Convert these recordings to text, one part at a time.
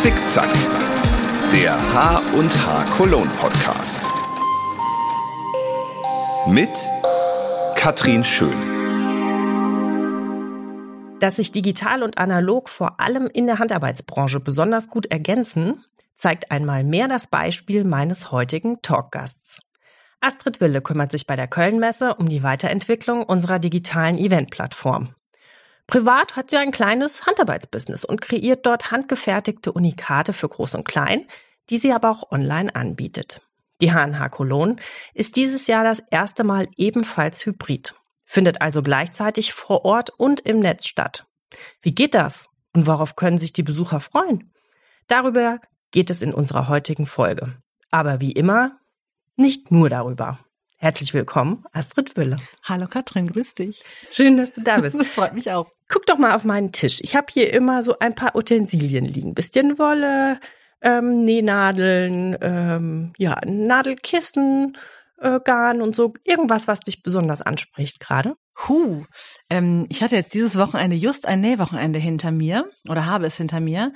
Zickzack, der H und H Cologne Podcast. Mit Katrin Schön. Dass sich digital und analog vor allem in der Handarbeitsbranche besonders gut ergänzen, zeigt einmal mehr das Beispiel meines heutigen Talkgasts. Astrid Wille kümmert sich bei der Kölnmesse um die Weiterentwicklung unserer digitalen Eventplattform. Privat hat sie ein kleines Handarbeitsbusiness und kreiert dort handgefertigte Unikate für Groß und Klein, die sie aber auch online anbietet. Die HNH Cologne ist dieses Jahr das erste Mal ebenfalls hybrid, findet also gleichzeitig vor Ort und im Netz statt. Wie geht das? Und worauf können sich die Besucher freuen? Darüber geht es in unserer heutigen Folge. Aber wie immer nicht nur darüber. Herzlich willkommen, Astrid Wille. Hallo Katrin, grüß dich. Schön, dass du da bist. Das freut mich auch. Guck doch mal auf meinen Tisch. Ich habe hier immer so ein paar Utensilien liegen. Bisschen Wolle, ähm, Nähnadeln, ähm, ja, Nadelkissen, äh, Garn und so. Irgendwas, was dich besonders anspricht gerade. Huh. Ähm, ich hatte jetzt dieses Wochenende just ein Nähwochenende hinter mir oder habe es hinter mir.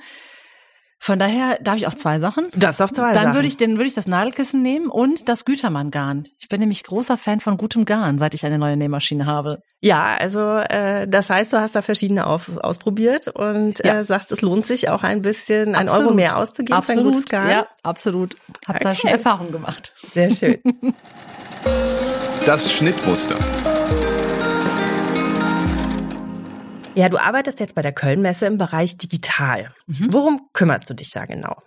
Von daher darf ich auch zwei Sachen. Du darfst auch zwei Dann Sachen. würde ich, den würde ich das Nadelkissen nehmen und das Gütermann-Garn. Ich bin nämlich großer Fan von gutem Garn, seit ich eine neue Nähmaschine habe. Ja, also äh, das heißt, du hast da verschiedene auf, ausprobiert und Ja. äh, sagst, es lohnt sich auch ein bisschen, ein Absolut. Euro mehr auszugeben für ein gutes Absolut, Garn. ja, absolut. Hab da Okay. schon Erfahrung gemacht. Sehr schön. Das Schnittmuster. Ja, du arbeitest jetzt bei der Kölnmesse im Bereich digital. Mhm. Worum kümmerst du dich da genau?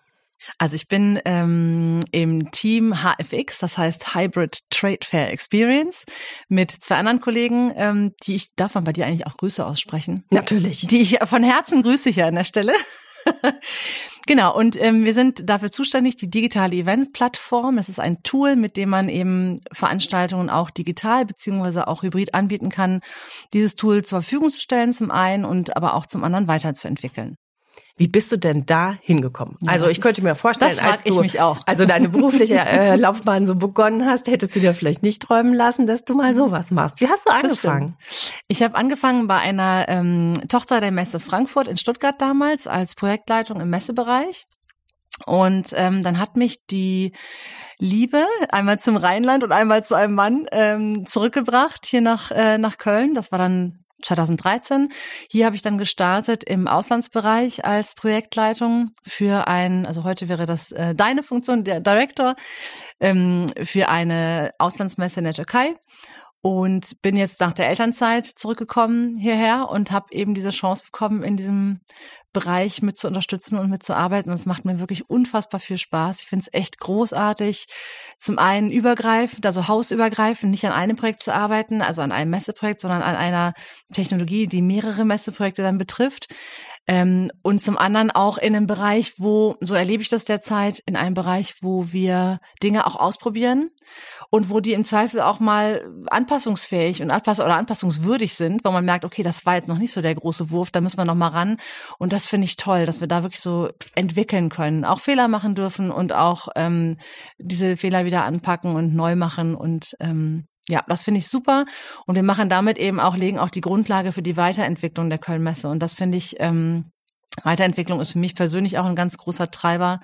Also ich bin ähm, im Team HFX, das heißt Hybrid Trade Fair Experience, mit zwei anderen Kollegen, ähm, die ich, darf man bei dir eigentlich auch Grüße aussprechen? Natürlich. Die ich von Herzen grüße hier an der Stelle. Genau, und ähm, wir sind dafür zuständig, die digitale Event-Plattform. Es ist ein Tool, mit dem man eben Veranstaltungen auch digital beziehungsweise auch hybrid anbieten kann, dieses Tool zur Verfügung zu stellen zum einen und aber auch zum anderen weiterzuentwickeln. Wie bist du denn da hingekommen? Ja, also ich könnte mir vorstellen, als du also deine berufliche äh, Laufbahn so begonnen hast, hättest du dir vielleicht nicht träumen lassen, dass du mal sowas machst. Wie hast du angefangen? Ich habe angefangen bei einer ähm, Tochter der Messe Frankfurt in Stuttgart damals als Projektleitung im Messebereich. Und ähm, dann hat mich die Liebe einmal zum Rheinland und einmal zu einem Mann ähm, zurückgebracht hier nach, äh, nach Köln. Das war dann 2013. Hier habe ich dann gestartet im Auslandsbereich als Projektleitung für ein, also heute wäre das äh, deine Funktion, der Director, ähm, für eine Auslandsmesse in der Türkei und bin jetzt nach der Elternzeit zurückgekommen hierher und habe eben diese Chance bekommen, in diesem Bereich mit zu unterstützen und mitzuarbeiten. Und es macht mir wirklich unfassbar viel Spaß. Ich finde es echt großartig, zum einen übergreifend, also hausübergreifend, nicht an einem Projekt zu arbeiten, also an einem Messeprojekt, sondern an einer Technologie, die mehrere Messeprojekte dann betrifft. Ähm, und zum anderen auch in einem Bereich, wo, so erlebe ich das derzeit, in einem Bereich, wo wir Dinge auch ausprobieren und wo die im Zweifel auch mal anpassungsfähig und anpass oder anpassungswürdig sind, wo man merkt, okay, das war jetzt noch nicht so der große Wurf, da müssen wir noch mal ran. Und das finde ich toll, dass wir da wirklich so entwickeln können, auch Fehler machen dürfen und auch ähm, diese Fehler wieder anpacken und neu machen und ähm, ja, das finde ich super. Und wir machen damit eben auch, legen auch die Grundlage für die Weiterentwicklung der Kölnmesse. Und das finde ich, ähm, Weiterentwicklung ist für mich persönlich auch ein ganz großer Treiber.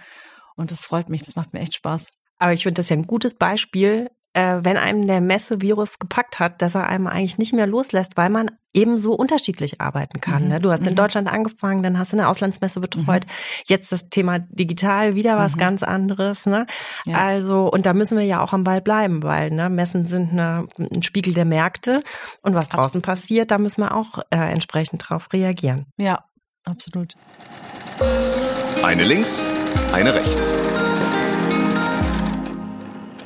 Und das freut mich, das macht mir echt Spaß. Aber ich finde das ja ein gutes Beispiel, äh, wenn einem der Messevirus gepackt hat, dass er einem eigentlich nicht mehr loslässt, weil man eben so unterschiedlich arbeiten kann. Mhm. Ne? Du hast in Mhm. Deutschland angefangen, dann hast du eine Auslandsmesse betreut. Jetzt das Thema digital, wieder was Mhm. ganz anderes. Ne? Ja. Also, und da müssen wir ja auch am Ball bleiben, weil ne, Messen sind eine, ein Spiegel der Märkte. Und was draußen passiert, da müssen wir auch äh, entsprechend drauf reagieren. Ja, absolut. Eine links, eine rechts.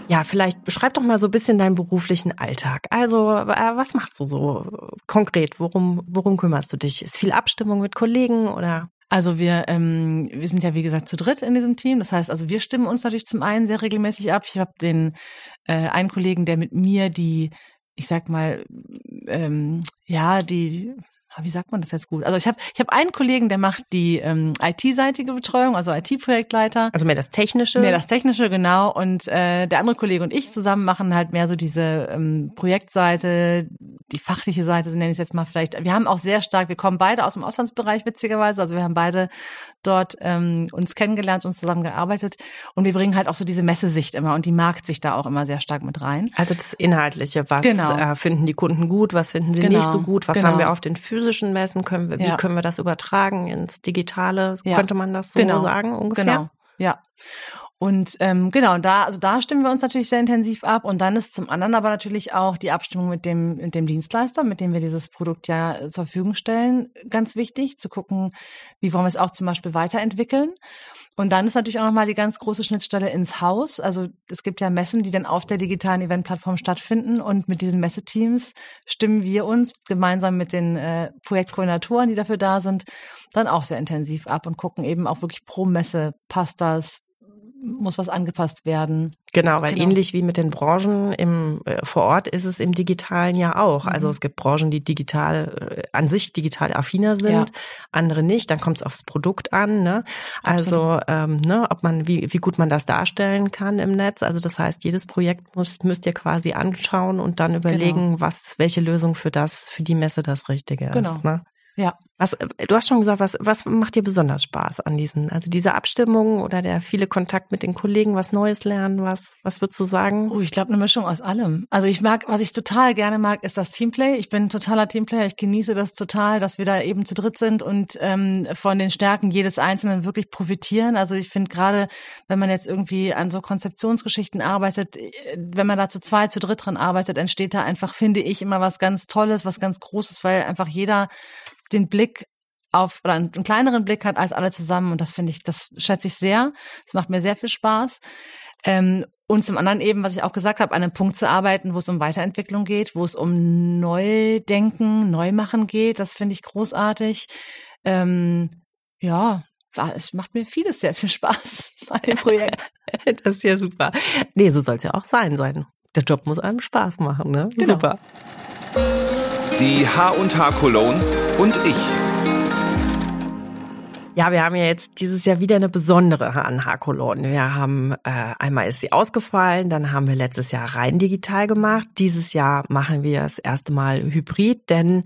Ja, vielleicht beschreib doch mal so ein bisschen deinen beruflichen Alltag. Also, äh, was machst du so konkret? Worum, worum kümmerst du dich? Ist viel Abstimmung mit Kollegen oder? Also wir, ähm, wir sind ja wie gesagt zu dritt in diesem Team. Das heißt, also wir stimmen uns natürlich zum einen sehr regelmäßig ab. Ich habe den äh, einen Kollegen, der mit mir die, ich sag mal, ähm, ja, die, wie sagt man das jetzt gut? Also ich habe ich hab einen Kollegen, der macht die ähm, IT-seitige Betreuung, also IT-Projektleiter. Also mehr das Technische? Mehr das Technische, genau. Und äh, der andere Kollege und ich zusammen machen halt mehr so diese ähm, Projektseite, die fachliche Seite, nenne ich es jetzt mal vielleicht. Wir haben auch sehr stark, wir kommen beide aus dem Auslandsbereich witzigerweise, also wir haben beide dort ähm, uns kennengelernt, uns zusammengearbeitet und wir bringen halt auch so diese Messesicht immer und die Marktsicht da auch immer sehr stark mit rein. Also das Inhaltliche, was genau. äh, finden die Kunden gut, was finden sie genau. nicht so gut, was genau. haben wir auf den physischen Messen, können wir, wie ja. können wir das übertragen ins Digitale, ja. könnte man das so genau. sagen ungefähr? Genau, ja. Und ähm, genau, da, also da stimmen wir uns natürlich sehr intensiv ab. Und dann ist zum anderen aber natürlich auch die Abstimmung mit dem, mit dem Dienstleister, mit dem wir dieses Produkt ja zur Verfügung stellen, ganz wichtig, zu gucken, wie wollen wir es auch zum Beispiel weiterentwickeln. Und dann ist natürlich auch nochmal die ganz große Schnittstelle ins Haus. Also es gibt ja Messen, die dann auf der digitalen Eventplattform stattfinden. Und mit diesen Messeteams stimmen wir uns gemeinsam mit den äh, Projektkoordinatoren, die dafür da sind, dann auch sehr intensiv ab und gucken eben auch wirklich pro Messe, passt das, muss was angepasst werden. Genau, weil genau. ähnlich wie mit den Branchen im äh, vor Ort ist es im Digitalen ja auch. Also mhm. Also es gibt Branchen, die digital äh, an sich digital affiner sind, ja. andere nicht. Dann kommt es aufs Produkt an. Ne? Also ähm, ne, ob man wie wie gut man das darstellen kann im Netz. Also das heißt, jedes Projekt muss müsst ihr quasi anschauen und dann überlegen, genau. was welche Lösung für das für die Messe das Richtige genau. ist. Ne? Ja. Was, du hast schon gesagt, was, was macht dir besonders Spaß an diesen, also diese Abstimmung oder der viele Kontakt mit den Kollegen, was Neues lernen, was, was würdest du sagen? Oh, ich glaube eine Mischung aus allem. Also ich mag, was ich total gerne mag, ist das Teamplay. Ich bin ein totaler Teamplayer. Ich genieße das total, dass wir da eben zu dritt sind und ähm, von den Stärken jedes Einzelnen wirklich profitieren. Also ich finde gerade, wenn man jetzt irgendwie an so Konzeptionsgeschichten arbeitet, äh, wenn man da zu zwei, zu dritt dran arbeitet, entsteht da einfach, finde ich, immer was ganz Tolles, was ganz Großes, weil einfach jeder den Blick auf oder einen, kleineren Blick hat als alle zusammen und das finde ich, das schätze ich sehr. Das macht mir sehr viel Spaß. Ähm, und zum anderen eben, was ich auch gesagt habe, an einem Punkt zu arbeiten, wo es um Weiterentwicklung geht, wo es um Neudenken, Neumachen geht, das finde ich großartig. Ähm, ja, es macht mir vieles sehr viel Spaß bei dem Projekt. das ist ja super. Nee, so soll es ja auch sein sein. Der Job muss einem Spaß machen, ne? Genau. Super. Die H&H Cologne und ich. Ja, wir haben ja jetzt dieses Jahr wieder eine besondere H&H-Cologne. Wir haben, äh, einmal ist sie ausgefallen, dann haben wir letztes Jahr rein digital gemacht. Dieses Jahr machen wir das erste Mal hybrid, denn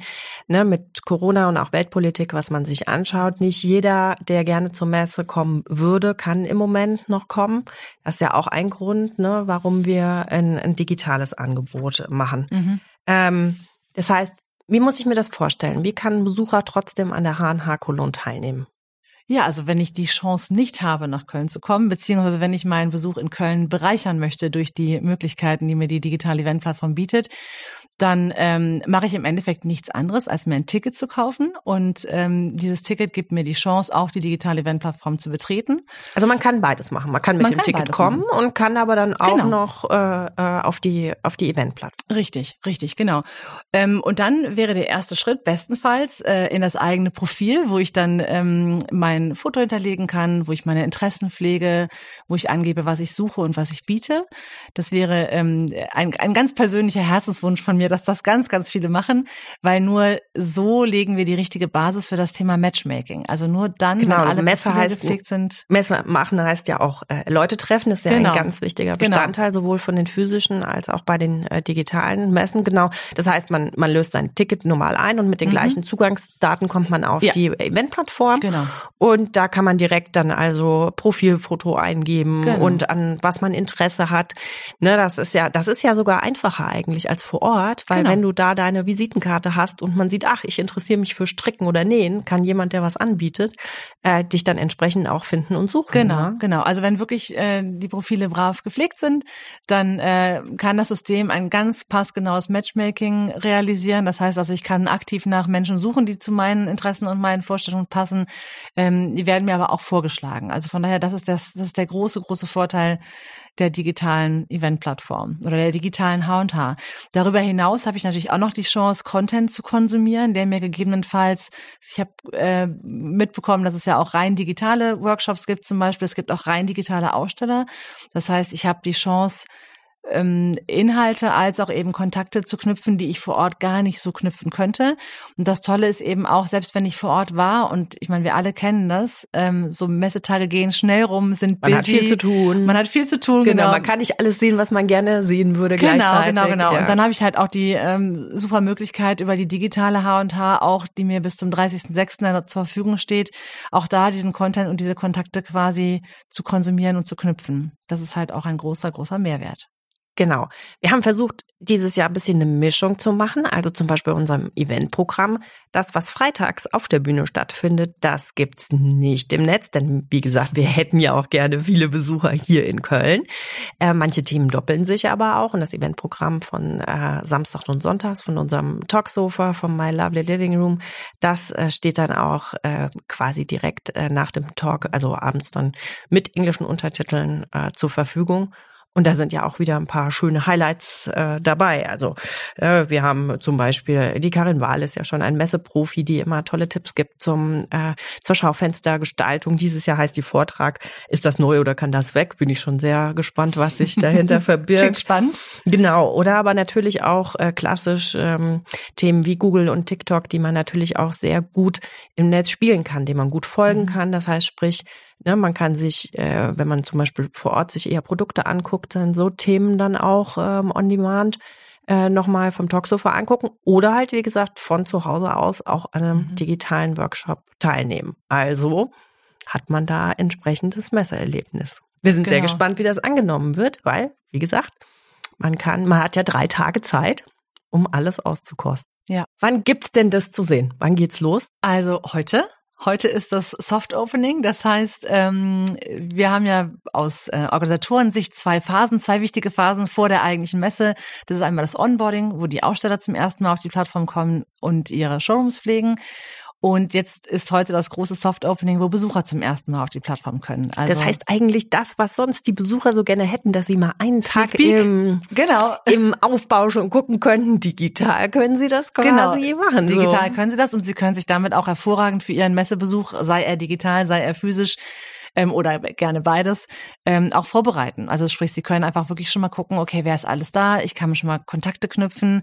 ne, mit Corona und auch Weltpolitik, was man sich anschaut, nicht jeder, der gerne zur Messe kommen würde, kann im Moment noch kommen. Das ist ja auch ein Grund, ne, warum wir ein, ein digitales Angebot machen. Mhm. Ähm, das heißt, wie muss ich mir das vorstellen? Wie kann ein Besucher trotzdem an der HNH Cologne teilnehmen? Ja, also wenn ich die Chance nicht habe, nach Köln zu kommen, beziehungsweise wenn ich meinen Besuch in Köln bereichern möchte durch die Möglichkeiten, die mir die digitale Eventplattform bietet, dann ähm, mache ich im Endeffekt nichts anderes, als mir ein Ticket zu kaufen. Und ähm, dieses Ticket gibt mir die Chance, auch die digitale Eventplattform zu betreten. Also man kann beides machen. Man kann mit man dem kann Ticket kommen machen. und kann aber dann auch genau. noch äh, äh, auf die auf die Eventplattform. Richtig, richtig, genau. Ähm, und dann wäre der erste Schritt bestenfalls äh, in das eigene Profil, wo ich dann ähm, mein Foto hinterlegen kann, wo ich meine Interessen pflege, wo ich angebe, was ich suche und was ich biete. Das wäre ähm, ein, ein ganz persönlicher Herzenswunsch von mir, dass das ganz, ganz viele machen, weil nur so legen wir die richtige Basis für das Thema Matchmaking. Also nur dann, genau, wenn alle Messe heißt, sind. Messe machen heißt ja auch äh, Leute treffen, das ist ja genau. ein ganz wichtiger genau. Bestandteil, genau. sowohl von den physischen als auch bei den äh, digitalen Messen. Genau. Das heißt, man, man löst sein Ticket normal ein und mit den mhm. gleichen Zugangsdaten kommt man auf ja. die Eventplattform. Genau. Und da kann man direkt dann also Profilfoto eingeben genau. und an was man Interesse hat. Ne, das ist ja, das ist ja sogar einfacher eigentlich als vor Ort weil genau. wenn du da deine Visitenkarte hast und man sieht, ach, ich interessiere mich für Stricken oder Nähen, kann jemand, der was anbietet, äh, dich dann entsprechend auch finden und suchen. Genau, ne? genau. Also wenn wirklich äh, die Profile brav gepflegt sind, dann äh, kann das System ein ganz passgenaues Matchmaking realisieren. Das heißt also, ich kann aktiv nach Menschen suchen, die zu meinen Interessen und meinen Vorstellungen passen. Ähm, die werden mir aber auch vorgeschlagen. Also von daher, das ist das, das ist der große, große Vorteil der digitalen Eventplattform oder der digitalen H&H. Darüber hinaus habe ich natürlich auch noch die Chance, Content zu konsumieren, der mir gegebenenfalls, ich habe äh, mitbekommen, dass es ja auch rein digitale Workshops gibt zum Beispiel, es gibt auch rein digitale Aussteller. Das heißt, ich habe die Chance, ähm, Inhalte als auch eben Kontakte zu knüpfen, die ich vor Ort gar nicht so knüpfen könnte. Und das Tolle ist eben auch, selbst wenn ich vor Ort war, und ich meine, wir alle kennen das, ähm, so Messetage gehen schnell rum, sind man busy. Man hat viel zu tun. Man hat viel zu tun, genau. genau. Man kann nicht alles sehen, was man gerne sehen würde genau, gleichzeitig. Genau, genau, ja. Und dann habe ich halt auch die ähm, super Möglichkeit über die digitale H&H auch, die mir bis zum 30.06. zur Verfügung steht, auch da diesen Content und diese Kontakte quasi zu konsumieren und zu knüpfen. Das ist halt auch ein großer, großer Mehrwert. Genau. Wir haben versucht, dieses Jahr ein bisschen eine Mischung zu machen. Also zum Beispiel unserem Eventprogramm. Das, was freitags auf der Bühne stattfindet, das gibt's nicht im Netz. Denn wie gesagt, wir hätten ja auch gerne viele Besucher hier in Köln. Äh, manche Themen doppeln sich aber auch. Und das Eventprogramm von äh, Samstag und Sonntags von unserem Talksofa, von My Lovely Living Room, das äh, steht dann auch äh, quasi direkt äh, nach dem Talk, also abends dann mit englischen Untertiteln äh, zur Verfügung. Und da sind ja auch wieder ein paar schöne Highlights äh, dabei. Also äh, wir haben zum Beispiel, die Karin Wahl ist ja schon ein Messeprofi, die immer tolle Tipps gibt zum äh, zur Schaufenstergestaltung. Dieses Jahr heißt die Vortrag, ist das neu oder kann das weg? Bin ich schon sehr gespannt, was sich dahinter verbirgt. Klingt spannend. Genau. Oder aber natürlich auch äh, klassisch ähm, Themen wie Google und TikTok, die man natürlich auch sehr gut im Netz spielen kann, dem man gut folgen mhm. kann. Das heißt, sprich, Ne, man kann sich, äh, wenn man zum Beispiel vor Ort sich eher Produkte anguckt, dann so Themen dann auch ähm, on demand äh, nochmal vom Talksofa angucken oder halt, wie gesagt, von zu Hause aus auch an einem mhm. digitalen Workshop teilnehmen. Also hat man da entsprechendes Messererlebnis. Wir sind genau. sehr gespannt, wie das angenommen wird, weil, wie gesagt, man kann, man hat ja drei Tage Zeit, um alles auszukosten. Ja. Wann gibt's denn das zu sehen? Wann geht's los? Also heute Heute ist das Soft Opening. Das heißt, ähm, wir haben ja aus äh, Organisatorensicht zwei Phasen, zwei wichtige Phasen vor der eigentlichen Messe. Das ist einmal das Onboarding, wo die Aussteller zum ersten Mal auf die Plattform kommen und ihre Showrooms pflegen. Und jetzt ist heute das große Soft Opening, wo Besucher zum ersten Mal auf die Plattform können. Also das heißt eigentlich das, was sonst die Besucher so gerne hätten, dass sie mal einen Tag im, genau. im Aufbau schon gucken könnten. Digital können sie das quasi genau. machen. So. Digital können sie das und sie können sich damit auch hervorragend für ihren Messebesuch, sei er digital, sei er physisch, ähm, oder gerne beides, ähm, auch vorbereiten. Also sprich, Sie können einfach wirklich schon mal gucken, okay, wer ist alles da? Ich kann schon mal Kontakte knüpfen.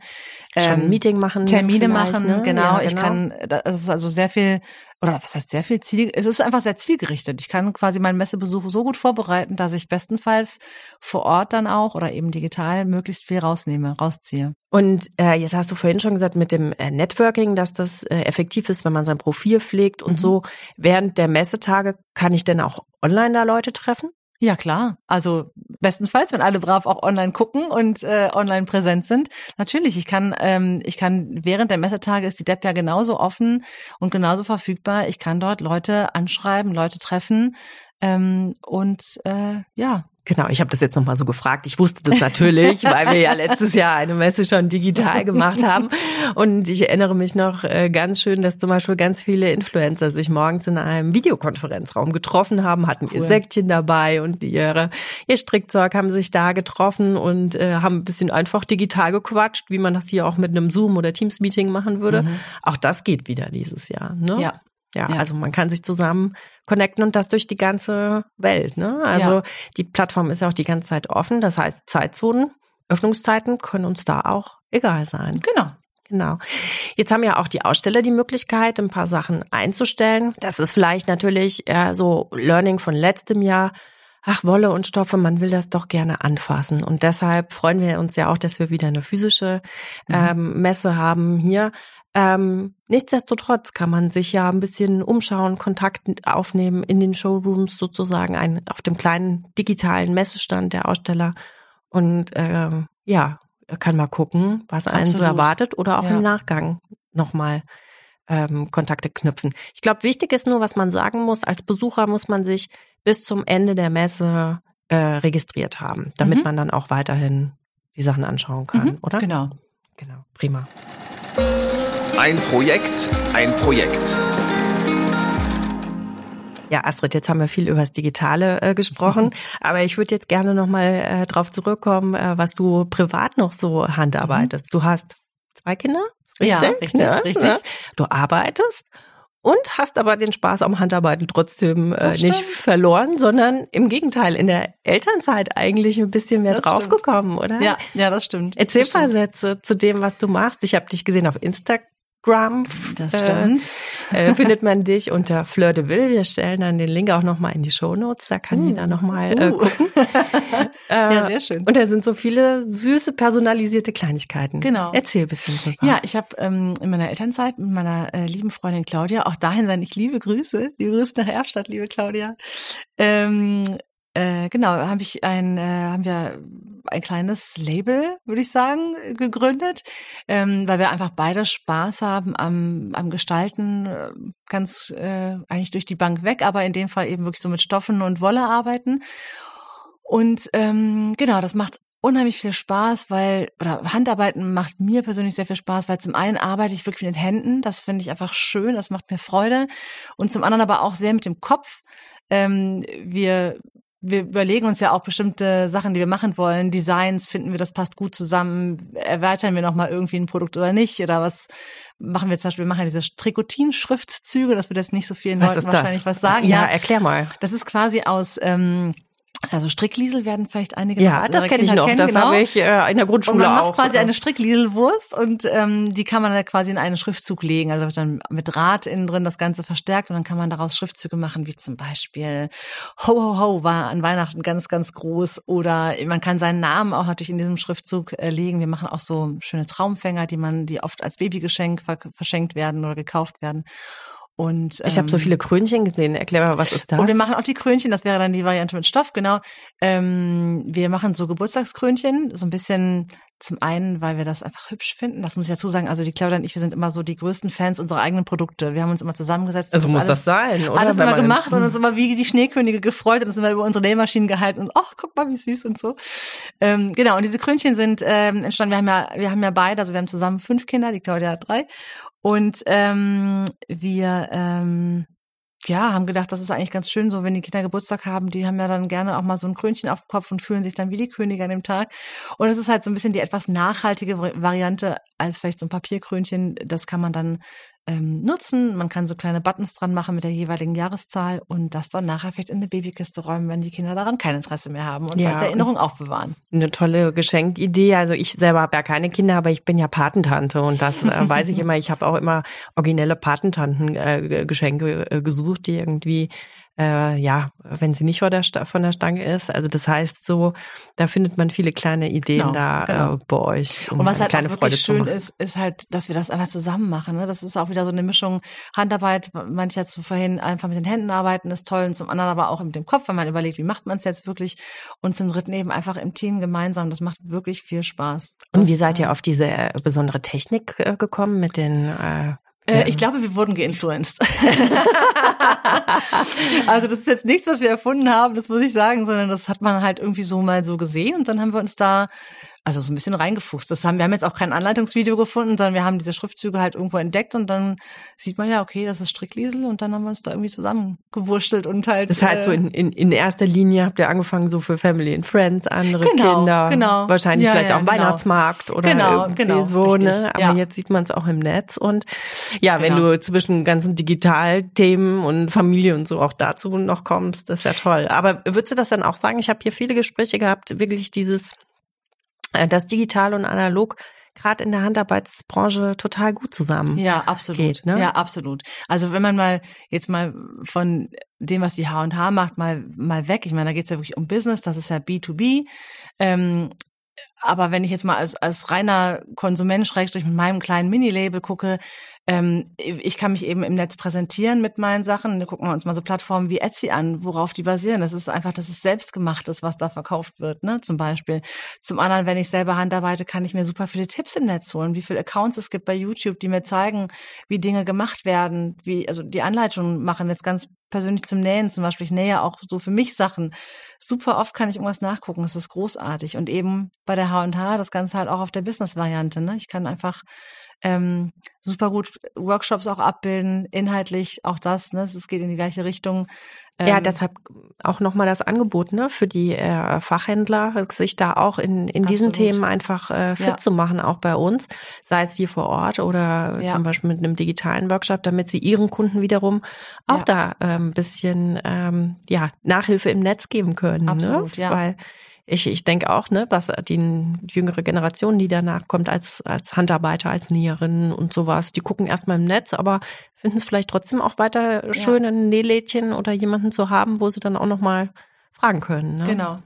Ähm, schon ein Meeting machen. Termine machen, ne? genau. Ja, genau. Ich kann, das ist also sehr viel oder was heißt sehr viel Ziel, es ist einfach sehr zielgerichtet. Ich kann quasi meinen Messebesuch so gut vorbereiten, dass ich bestenfalls vor Ort dann auch oder eben digital möglichst viel rausnehme, rausziehe. Und äh, jetzt hast du vorhin schon gesagt mit dem äh, Networking, dass das äh, effektiv ist, wenn man sein Profil pflegt und mhm. so. Während der Messetage kann ich denn auch online da Leute treffen? Ja, klar. Also bestenfalls, wenn alle brav auch online gucken und äh, online präsent sind. Natürlich, ich kann, ähm, ich kann während der Messetage ist die Depp ja genauso offen und genauso verfügbar. Ich kann dort Leute anschreiben, Leute treffen ähm, und äh, ja, Genau, ich habe das jetzt nochmal so gefragt. Ich wusste das natürlich, weil wir ja letztes Jahr eine Messe schon digital gemacht haben. Und ich erinnere mich noch äh, ganz schön, dass zum Beispiel ganz viele Influencer sich morgens in einem Videokonferenzraum getroffen haben, hatten cool. ihr Säckchen dabei und ihre, ihr Strickzeug, haben sich da getroffen und äh, haben ein bisschen einfach digital gequatscht, wie man das hier auch mit einem Zoom- oder Teams-Meeting machen würde. Mhm. Auch das geht wieder dieses Jahr. Ne? Ja, ja, ja, also man kann sich zusammen connecten und das durch die ganze Welt. Ne? Also ja. die Plattform ist ja auch die ganze Zeit offen. Das heißt, Zeitzonen, Öffnungszeiten können uns da auch egal sein. Genau. Genau. Jetzt haben ja auch die Aussteller die Möglichkeit, ein paar Sachen einzustellen. Das ist vielleicht natürlich äh, so Learning von letztem Jahr. Ach, Wolle und Stoffe, man will das doch gerne anfassen. Und deshalb freuen wir uns ja auch, dass wir wieder eine physische mhm. ähm, Messe haben hier. Ähm, nichtsdestotrotz kann man sich ja ein bisschen umschauen, Kontakt aufnehmen in den Showrooms sozusagen, ein, auf dem kleinen digitalen Messestand der Aussteller und ähm, ja, kann mal gucken, was Absolut. einen so erwartet oder auch ja. im Nachgang nochmal ähm, Kontakte knüpfen. Ich glaube, wichtig ist nur, was man sagen muss, als Besucher muss man sich bis zum Ende der Messe äh, registriert haben, damit mhm. man dann auch weiterhin die Sachen anschauen kann, mhm, oder? Genau. Genau, prima. Ein Projekt, ein Projekt. Ja, Astrid, jetzt haben wir viel über das Digitale äh, gesprochen, aber ich würde jetzt gerne nochmal äh, drauf zurückkommen, äh, was du privat noch so handarbeitest. Mhm. Du hast zwei Kinder? Richtig? Ja, richtig, ja, richtig. Ja. Du arbeitest und hast aber den Spaß am Handarbeiten trotzdem äh, nicht verloren, sondern im Gegenteil in der Elternzeit eigentlich ein bisschen mehr Das draufgekommen, oder? Ja, ja, das stimmt. Erzähl das ein paar stimmt. Sätze zu dem, was du machst. Ich habe dich gesehen auf Instagram. Das Äh, stimmt. äh, findet man dich unter Fleur de Ville. Wir stellen dann den Link auch nochmal in die Shownotes. Da kann jeder nochmal äh, Uh. gucken. Äh, Ja, sehr schön. Und da sind so viele süße, personalisierte Kleinigkeiten. Genau. Erzähl ein bisschen drüber. Ja, ich habe ähm, in meiner Elternzeit mit meiner äh, lieben Freundin Claudia, auch dahin sein, ich liebe Grüße, liebe Grüße nach Erfstadt, liebe Claudia. Ähm, äh, genau, habe ich ein, äh, haben wir ein kleines Label, würde ich sagen, gegründet, ähm, weil wir einfach beide Spaß haben am, am Gestalten, äh, ganz äh, eigentlich durch die Bank weg, aber in dem Fall eben wirklich so mit Stoffen und Wolle arbeiten. Und ähm, genau, das macht unheimlich viel Spaß, weil, oder Handarbeiten macht mir persönlich sehr viel Spaß, weil zum einen arbeite ich wirklich mit den Händen, das finde ich einfach schön, das macht mir Freude. Und zum anderen aber auch sehr mit dem Kopf. Ähm, wir wir überlegen uns ja auch bestimmte Sachen, die wir machen wollen, Designs, finden wir, das passt gut zusammen, erweitern wir nochmal irgendwie ein Produkt oder nicht, oder was machen wir zum Beispiel, wir machen ja diese Trikotin-Schriftzüge, das wird jetzt nicht so vielen was Leuten wahrscheinlich das? was sagen. Ja, erklär mal. Das ist quasi aus, ähm, also Strickliesel werden vielleicht einige Ja, das kenne ich noch. kennen, Das genau. habe ich äh, in der Und Grundschule man macht auch. quasi eine Stricklieselwurst und ähm, die kann man dann quasi in einen Schriftzug legen. Also dann mit Draht innen drin das Ganze verstärkt und dann kann man daraus Schriftzüge machen, wie zum Beispiel Ho Ho Ho war an Weihnachten ganz, ganz groß. Oder man kann seinen Namen auch natürlich in diesem Schriftzug äh, legen. Wir machen auch so schöne Traumfänger, die man, die oft als Babygeschenk ver verschenkt werden oder gekauft werden. Und, ich habe so ähm, viele Krönchen gesehen. Erklär mal, was ist das? und wir machen auch die Krönchen, das wäre dann die Variante mit Stoff, genau. Ähm, wir machen so Geburtstagskrönchen, so ein bisschen zum einen, weil wir das einfach hübsch finden. Das muss ich dazu sagen. Also die Claudia und ich, wir sind immer so die größten Fans unserer eigenen Produkte. Wir haben uns immer zusammengesetzt. also muss alles, das sein, oder? alles immer gemacht und uns immer wie die Schneekönige gefreut und uns immer über unsere Nähmaschinen gehalten und ach, guck mal, wie süß und so. Ähm, genau, und diese Krönchen sind ähm, entstanden. Wir haben ja, wir haben ja beide, also wir haben zusammen fünf Kinder, die Claudia hat drei. Und ähm, wir ähm, ja, haben gedacht, das ist eigentlich ganz schön, so wenn die Kinder Geburtstag haben, die haben ja dann gerne auch mal so ein Krönchen auf dem Kopf und fühlen sich dann wie die Könige an dem Tag. Und es ist halt so ein bisschen die etwas nachhaltige Vari- Variante als vielleicht so ein Papierkrönchen. Das kann man dann ähm, nutzen. Man kann so kleine Buttons dran machen mit der jeweiligen Jahreszahl und das dann nachher vielleicht in eine Babykiste räumen, wenn die Kinder daran kein Interesse mehr haben und Ja, als Erinnerung aufbewahren. Eine tolle Geschenkidee. Also ich selber habe ja keine Kinder, aber ich bin ja Patentante und das äh, weiß ich immer. Ich habe auch immer originelle Patentanten-Geschenke äh, Geschenke, äh, gesucht, die irgendwie äh, ja, wenn sie nicht vor der von der Stange ist. Also das heißt so, da findet man viele kleine Ideen Genau, da genau. äh, bei euch. Um Und was halt kleine auch Freude wirklich zu schön ist, ist halt, dass wir das einfach zusammen machen. Ne? Das ist auch wieder so eine Mischung Handarbeit. Manche zu vorhin einfach mit den Händen arbeiten ist toll und zum anderen aber auch mit dem Kopf, wenn man überlegt, wie macht man es jetzt wirklich und zum dritten eben einfach im Team gemeinsam. Das macht wirklich viel Spaß. Und Das, wie seid ihr äh, auf diese äh, besondere Technik äh, gekommen mit den äh, Äh, ich glaube, wir wurden geinfluenced. also das ist jetzt nichts, was wir erfunden haben, das muss ich sagen, sondern das hat man halt irgendwie so mal so gesehen und dann haben wir uns da also so ein bisschen reingefuchst. Das haben, wir haben jetzt auch kein Anleitungsvideo gefunden, sondern wir haben diese Schriftzüge halt irgendwo entdeckt und dann sieht man ja, okay, das ist Strickliesel und dann haben wir uns da irgendwie zusammengewurschtelt und halt. Das heißt, so äh, in, in, in erster Linie habt ihr angefangen so für Family and Friends, andere Genau, Kinder, genau. wahrscheinlich Ja, vielleicht ja, auch am genau. Weihnachtsmarkt oder Genau, irgendwie genau, so, richtig, ne? Aber ja. jetzt sieht man es auch im Netz und ja, wenn Genau. du zwischen ganzen Digitalthemen und Familie und so auch dazu noch kommst, das ist ja toll. Aber würdest du das dann auch sagen? Ich habe hier viele Gespräche gehabt, wirklich dieses, äh, das Digital und Analog gerade in der Handarbeitsbranche total gut zusammen. Ja, absolut. geht, ne? Ja, absolut. Also wenn man mal jetzt mal von dem, was die H&H macht, mal mal weg. Ich meine, da geht es ja wirklich um Business. Das ist ja B2B. Ähm, aber wenn ich jetzt mal als, als reiner Konsument, Schrägstrich mit meinem kleinen Mini-Label gucke, ähm, ich kann mich eben im Netz präsentieren mit meinen Sachen. Da gucken wir uns mal so Plattformen wie Etsy an, worauf die basieren. Das ist einfach, das ist selbstgemachtes, was da verkauft wird, ne, zum Beispiel. Zum anderen, wenn ich selber handarbeite, kann ich mir super viele Tipps im Netz holen, wie viele Accounts es gibt bei YouTube, die mir zeigen, wie Dinge gemacht werden, wie, also die Anleitungen machen jetzt ganz persönlich zum Nähen zum Beispiel. Ich nähe auch so für mich Sachen. Super oft kann ich irgendwas nachgucken. Das ist großartig. Und eben bei der H&H das Ganze halt auch auf der Business-Variante. Ne? Ich kann einfach ähm, super gut Workshops auch abbilden, inhaltlich auch das, ne, es geht in die gleiche Richtung. ja, Ähm, deshalb auch nochmal das Angebot ne, für die äh, Fachhändler, sich da auch in, in diesen Absolut. Themen einfach äh, fit Ja. zu machen, auch bei uns, sei es hier vor Ort oder Ja. zum Beispiel mit einem digitalen Workshop, damit sie ihren Kunden wiederum auch Ja. da ein ähm, bisschen ähm, ja, Nachhilfe im Netz geben können. Absolut, ne? ja. Weil ich, ich denke auch, ne, was die jüngere Generation, die danach kommt, als, als Handarbeiter, als Näherin und sowas, die gucken erstmal im Netz, aber finden es vielleicht trotzdem auch weiter schön, ein Nählädchen oder jemanden zu haben, wo sie dann auch nochmal fragen können. Ne? Genau, auf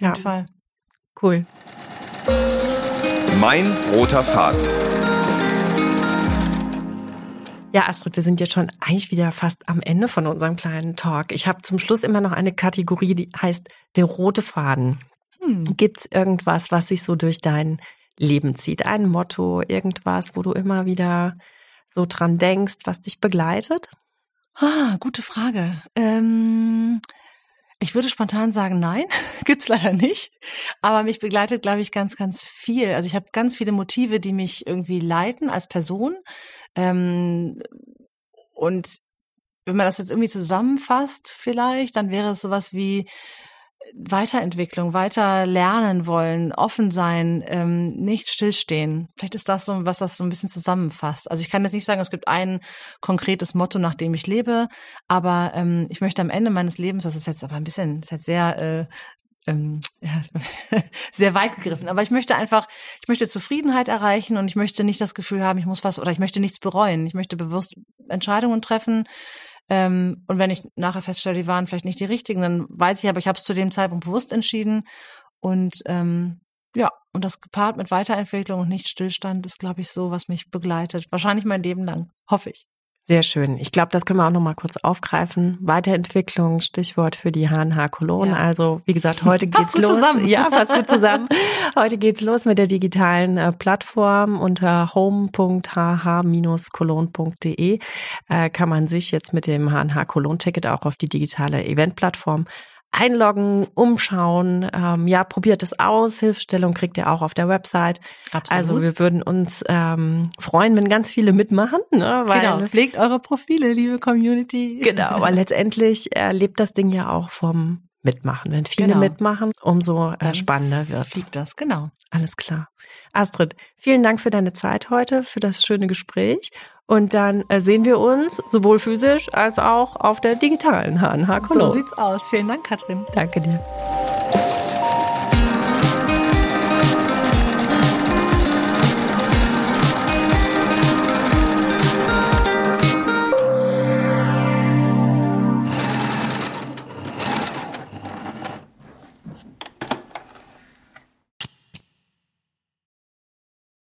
Ja. jeden Fall. Cool. Mein roter Faden. Ja, Astrid, wir sind jetzt schon eigentlich wieder fast am Ende von unserem kleinen Talk. Ich habe zum Schluss immer noch eine Kategorie, die heißt der rote Faden. Hm. Gibt's irgendwas, was sich so durch dein Leben zieht? Ein Motto, irgendwas, wo du immer wieder so dran denkst, was dich begleitet? Ah, gute Frage. Ähm, ich würde spontan sagen, nein, gibt's leider nicht. Aber mich begleitet, glaube ich, ganz, ganz viel. Also ich habe ganz viele Motive, die mich irgendwie leiten als Person. Ähm, und wenn man das jetzt irgendwie zusammenfasst, vielleicht, dann wäre es sowas wie Weiterentwicklung, weiter lernen wollen, offen sein, ähm, nicht stillstehen. Vielleicht ist das so, was das so ein bisschen zusammenfasst. Also ich kann jetzt nicht sagen, es gibt ein konkretes Motto, nach dem ich lebe, aber ähm, ich möchte am Ende meines Lebens, das ist jetzt aber ein bisschen, ist jetzt sehr äh, ähm, ja, sehr weit gegriffen. Aber ich möchte einfach, ich möchte Zufriedenheit erreichen und ich möchte nicht das Gefühl haben, ich muss was oder ich möchte nichts bereuen. Ich möchte bewusst Entscheidungen treffen. Ähm, und wenn ich nachher feststelle, die waren vielleicht nicht die richtigen, dann weiß ich aber, ich habe es zu dem Zeitpunkt bewusst entschieden. Und ähm, ja, und das gepaart mit Weiterentwicklung und nicht Stillstand ist, glaube ich, so, was mich begleitet. Wahrscheinlich mein Leben lang, hoffe ich. Sehr schön. Ich glaube, das können wir auch noch mal kurz aufgreifen. Weiterentwicklung, Stichwort für die HNH Cologne. Ja. Also, wie gesagt, heute geht's los. zusammen. Ja, fast gut zusammen. Heute geht's los mit der digitalen äh, Plattform unter home.hh-cologne.de äh, kann man sich jetzt mit dem HNH Cologne Ticket auch auf die digitale Eventplattform einloggen, umschauen. Ähm, ja, probiert es aus. Hilfestellung kriegt ihr auch auf der Website. Also wir würden uns ähm, freuen, wenn ganz viele mitmachen, ne? weil genau, pflegt eure Profile, liebe Community. Genau, weil letztendlich äh, lebt das Ding ja auch vom Mitmachen. Wenn viele Genau. mitmachen, umso äh, spannender wird. Fliegt das, genau. Alles klar. Astrid, vielen Dank für deine Zeit heute, für das schöne Gespräch. Und dann äh, sehen wir uns sowohl physisch als auch auf der digitalen HNH So Cologne. sieht's aus. Vielen Dank, Katrin. Danke dir.